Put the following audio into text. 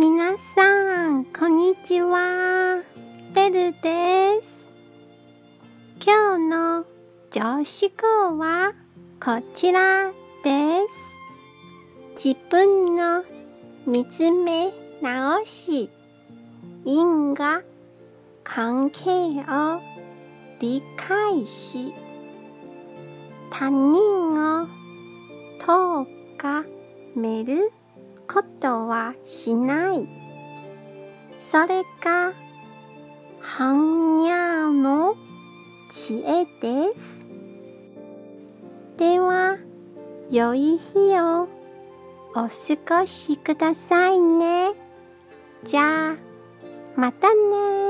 皆さん、こんにちは。ベルです。今日の常識語はこちらです。自分の見つめ直し、因果関係を理解し、他人をとがめることはしない。それが般若の知恵です。では、良い日をお過ごしくださいね。じゃあ、またね